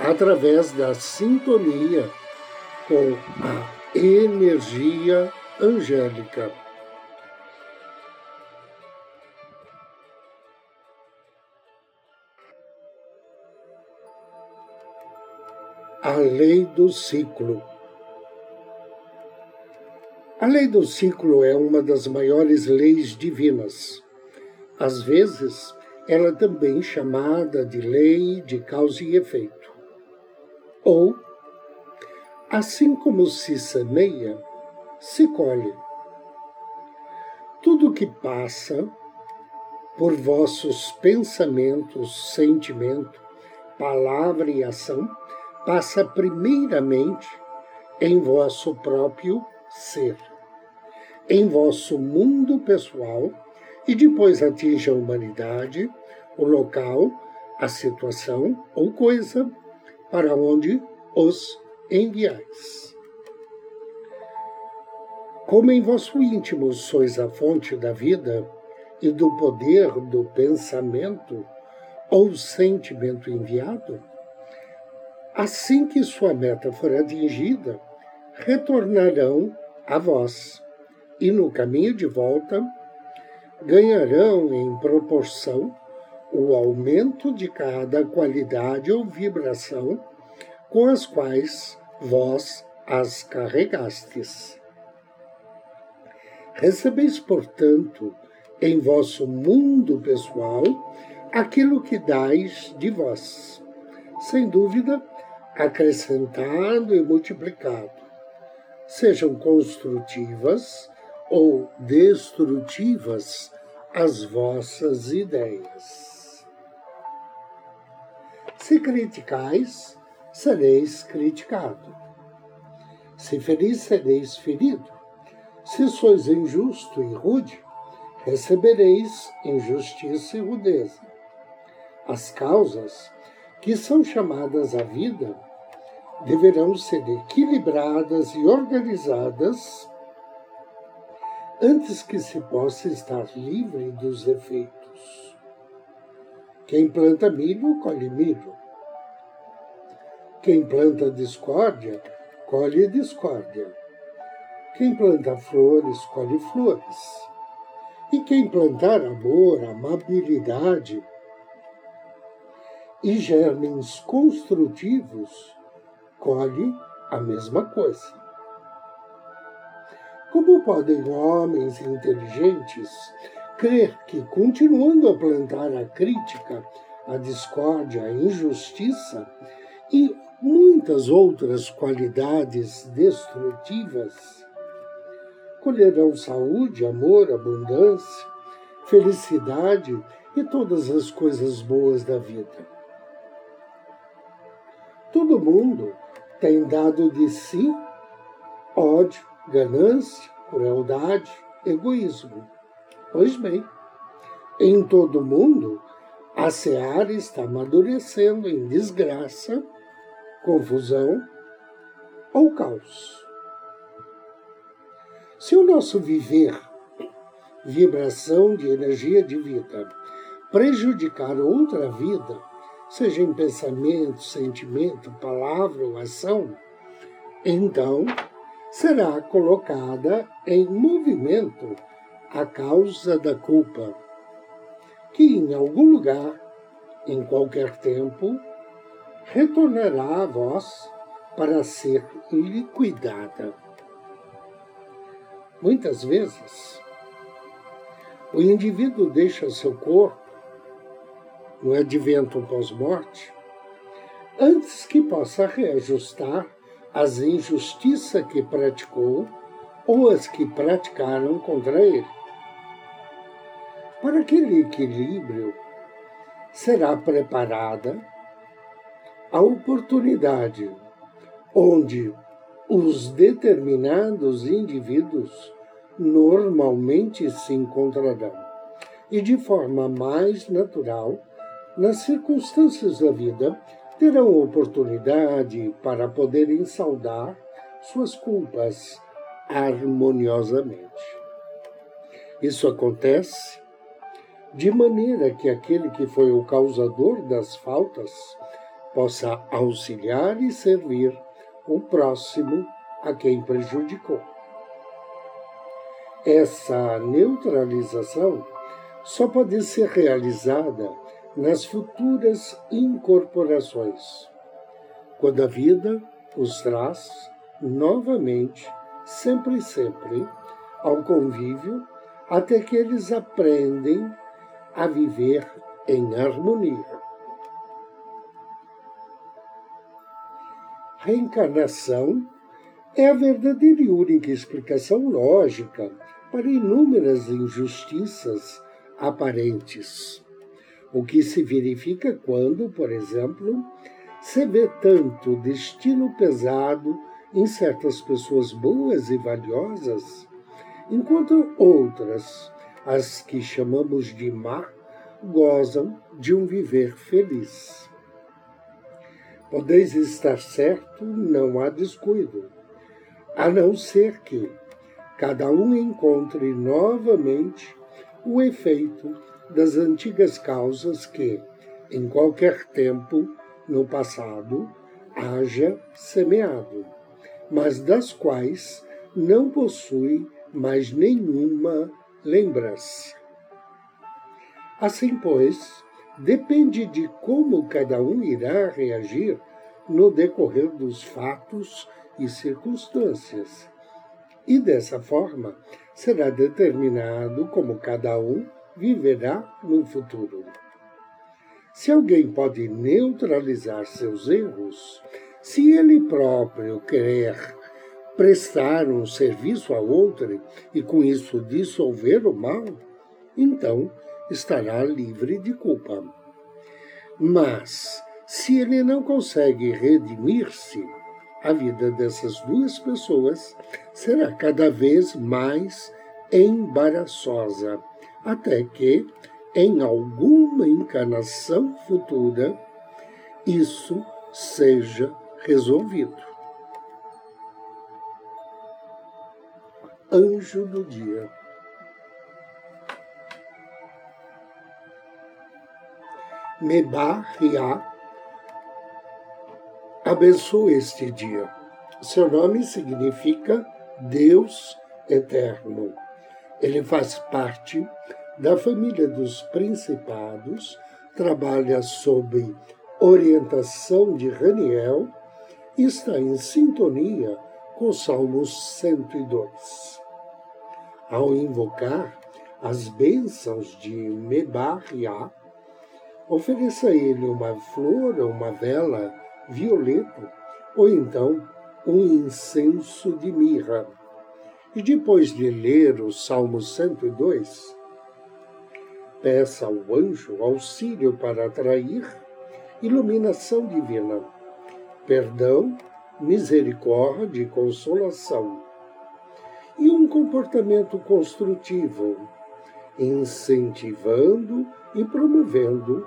através da sintonia com a energia angélica. A lei do ciclo. A lei do ciclo é uma das maiores leis divinas. Às vezes, ela é também chamada de lei de causa e efeito. Ou, assim como se semeia, se colhe. Tudo que passa por vossos pensamentos, sentimento, palavra e ação, passa primeiramente em vosso próprio ser, em vosso mundo pessoal e depois atinge a humanidade, o local, a situação ou coisa para onde os enviais. Como em vosso íntimo sois a fonte da vida e do poder do pensamento ou sentimento enviado, assim que sua meta for atingida, retornarão a vós e no caminho de volta ganharão em proporção o aumento de cada qualidade ou vibração com as quais vós as carregastes. Recebeis, portanto, em vosso mundo pessoal aquilo que dais de vós, sem dúvida, acrescentado e multiplicado, sejam construtivas ou destrutivas as vossas ideias. Se criticais, sereis criticado. Se feliz, sereis ferido. Se sois injusto e rude, recebereis injustiça e rudeza. As causas que são chamadas à vida deverão ser equilibradas e organizadas antes que se possa estar livre dos efeitos. Quem planta milho, colhe milho. Quem planta discórdia, colhe discórdia. Quem planta flores, colhe flores. E quem plantar amor, amabilidade e germes construtivos, colhe a mesma coisa. Como podem homens inteligentes crer que, continuando a plantar a crítica, a discórdia, a injustiça e muitas outras qualidades destrutivas, colherão saúde, amor, abundância, felicidade e todas as coisas boas da vida. Todo mundo tem dado de si ódio, ganância, crueldade, egoísmo. Pois bem, em todo mundo, a seara está amadurecendo em desgraça confusão ou caos. Se o nosso viver, vibração de energia de vida, prejudicar outra vida, seja em pensamento, sentimento, palavra ou ação, então será colocada em movimento a causa da culpa, que em algum lugar, em qualquer tempo, retornará a vós para ser liquidada. Muitas vezes, o indivíduo deixa seu corpo no advento pós-morte antes que possa reajustar as injustiças que praticou ou as que praticaram contra ele. Para aquele equilíbrio será preparada a oportunidade onde os determinados indivíduos normalmente se encontrarão e de forma mais natural, nas circunstâncias da vida, terão oportunidade para poderem saudar suas culpas harmoniosamente. Isso acontece de maneira que aquele que foi o causador das faltas possa auxiliar e servir o próximo a quem prejudicou. Essa neutralização só pode ser realizada nas futuras incorporações, quando a vida os traz novamente, sempre e sempre, ao convívio, até que eles aprendem a viver em harmonia. Reencarnação é a verdadeira e única explicação lógica para inúmeras injustiças aparentes. O que se verifica quando, por exemplo, se vê tanto destino pesado em certas pessoas boas e valiosas, enquanto outras, as que chamamos de má, gozam de um viver feliz. Podeis estar certo, não há descuido, a não ser que cada um encontre novamente o efeito das antigas causas que, em qualquer tempo no passado, haja semeado, mas das quais não possui mais nenhuma lembrança. Assim, pois, depende de como cada um irá reagir no decorrer dos fatos e circunstâncias. E dessa forma será determinado como cada um viverá no futuro. Se alguém pode neutralizar seus erros, se ele próprio querer prestar um serviço a outro e com isso dissolver o mal, então estará livre de culpa. Mas, se ele não consegue redimir-se, a vida dessas duas pessoas será cada vez mais embaraçosa até que, em alguma encarnação futura, isso seja resolvido. Anjo do dia. Ria abençoe este dia. Seu nome significa Deus eterno. Ele faz parte da família dos principados, trabalha sob orientação de Raniel e está em sintonia com o Salmo 102. Ao invocar as bênçãos de Mebaria, ofereça a ele uma flor ou uma vela violeta, ou então um incenso de mirra. E depois de ler o Salmo 102, Peça ao anjo auxílio para atrair iluminação divina, perdão, misericórdia e consolação. E um comportamento construtivo, incentivando e promovendo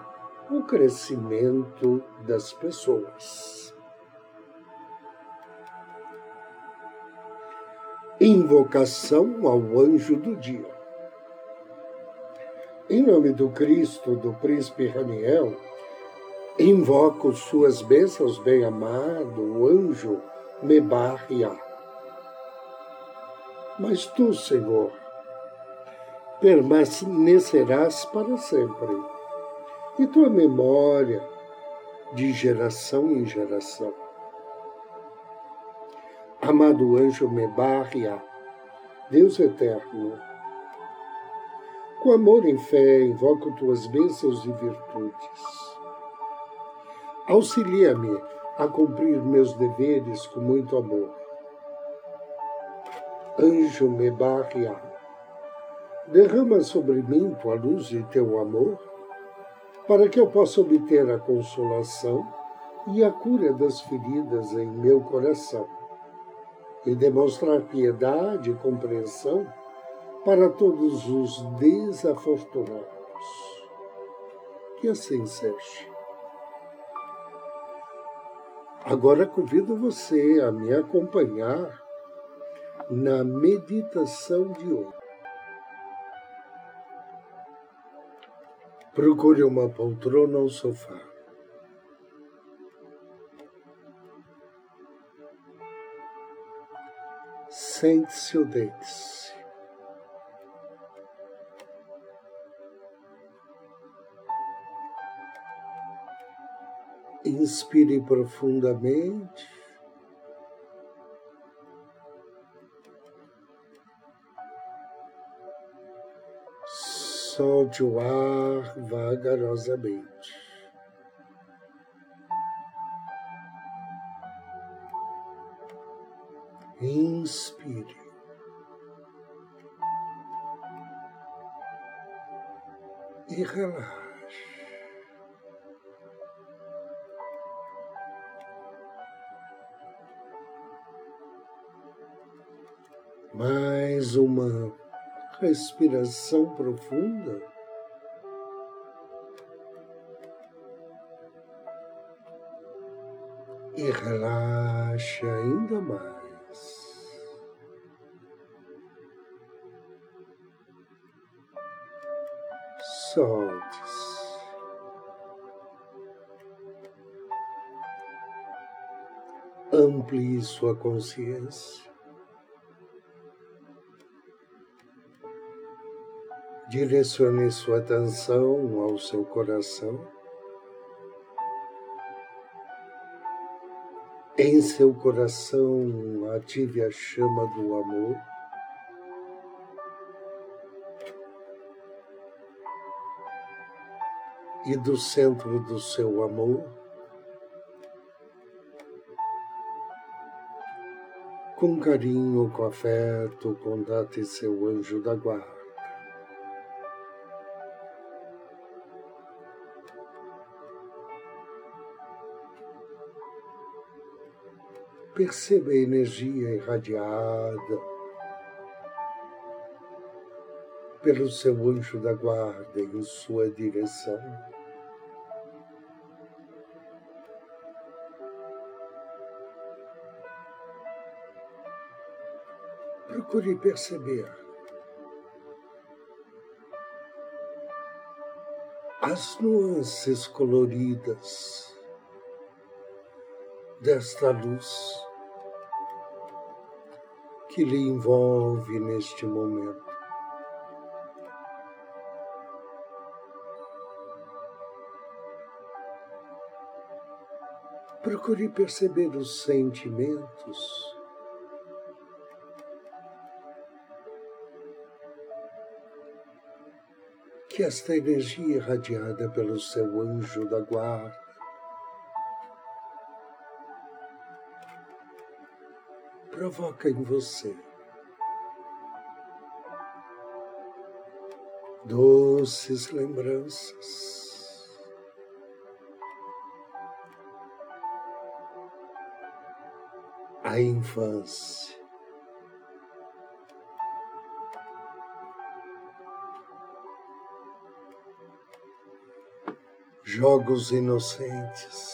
o crescimento das pessoas. Invocação ao anjo do dia. Em nome do Cristo, do príncipe Raniel, invoco suas bênçãos, bem-amado, o anjo Mebarria. Mas tu, Senhor, permanecerás para sempre, e tua memória de geração em geração. Amado anjo Mebarria, Deus eterno, com amor em fé, invoco tuas bênçãos e virtudes. Auxilia-me a cumprir meus deveres com muito amor. Anjo me barria, derrama sobre mim tua luz e teu amor, para que eu possa obter a consolação e a cura das feridas em meu coração, e demonstrar piedade e compreensão para todos os desafortunados. Que assim seja. Agora convido você a me acompanhar na meditação de hoje. Procure uma poltrona ou sofá. Sente-se ou deite-se. Inspire profundamente. Solte o ar vagarosamente. Inspire. E relaxe. mais uma respiração profunda. E relaxe ainda mais. Solte-se. Amplie sua consciência. Direcione sua atenção ao seu coração. Em seu coração, ative a chama do amor. E do centro do seu amor, com carinho, com afeto, contate seu anjo da guarda. Perceba a energia irradiada pelo seu anjo da guarda em sua direção. Procure perceber as nuances coloridas desta luz que lhe envolve neste momento. Procure perceber os sentimentos. Que esta energia irradiada pelo seu anjo da guarda provoca em você. Doces lembranças. A infância. Jogos inocentes.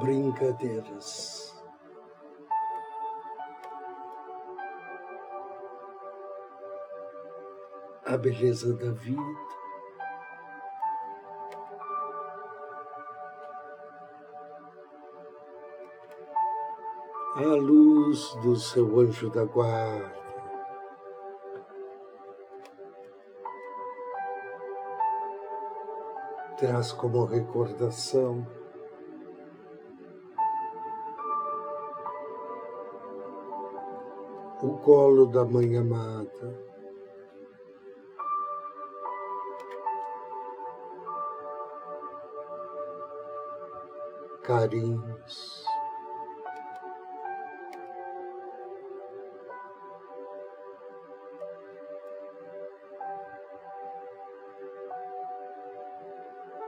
Brincadeiras. A beleza da vida. A luz do seu anjo da guarda. Traz como recordação o colo da mãe amada. carinhos.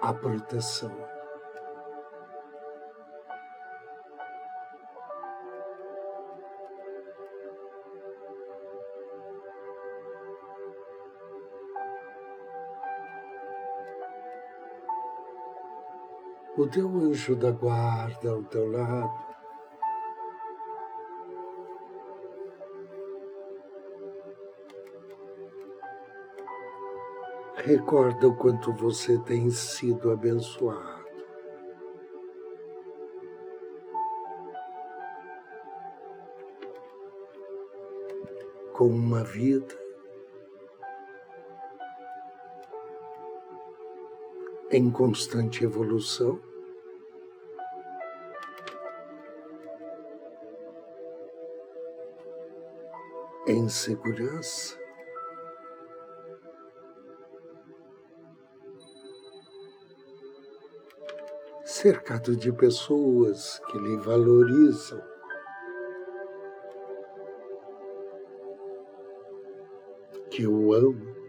A proteção. O teu anjo da guarda ao teu lado. Recorda o quanto você tem sido abençoado. Com uma vida em constante evolução. Em segurança. Cercado de pessoas que lhe valorizam. Que o amam.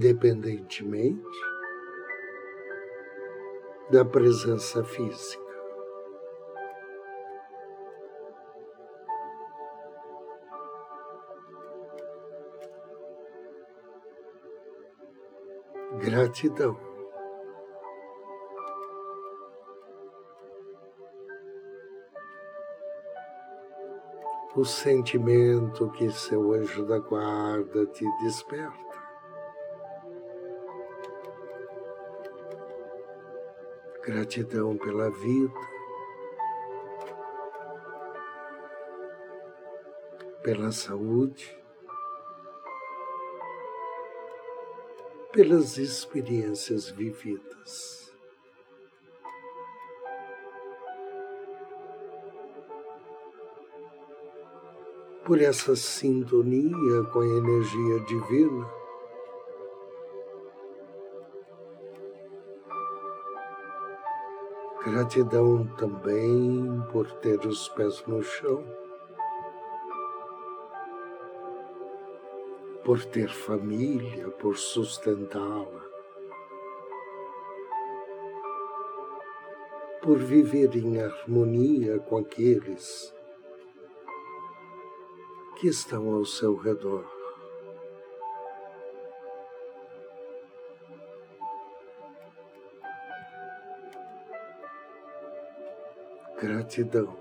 Independentemente da presença física. Gratidão. O sentimento que seu anjo da guarda te desperta. Gratidão pela vida, pela saúde, pelas experiências vividas. Por essa sintonia com a energia divina Gratidão também por ter os pés no chão, por ter família, por sustentá-la, por viver em harmonia com aqueles que estão ao seu redor. Gratidão.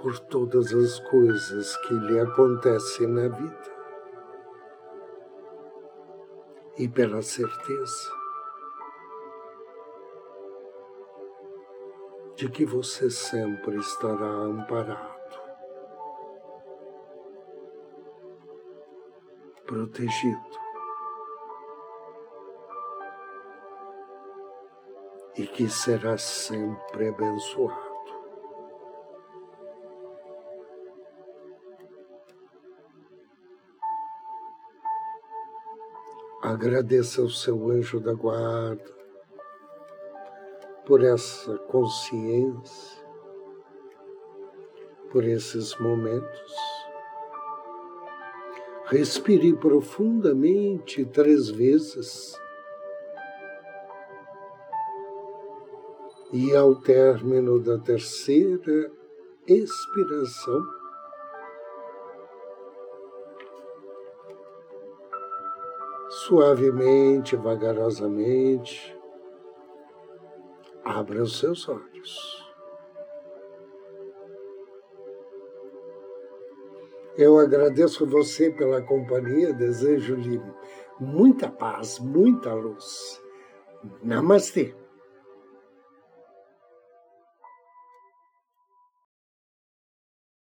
Por todas as coisas que lhe acontecem na vida e pela certeza de que você sempre estará amparado, protegido e que será sempre abençoado. Agradeça ao seu anjo da guarda por essa consciência, por esses momentos. Respire profundamente três vezes E ao término da terceira expiração, suavemente, vagarosamente, abra os seus olhos. Eu agradeço você pela companhia, desejo-lhe muita paz, muita luz. Namastê.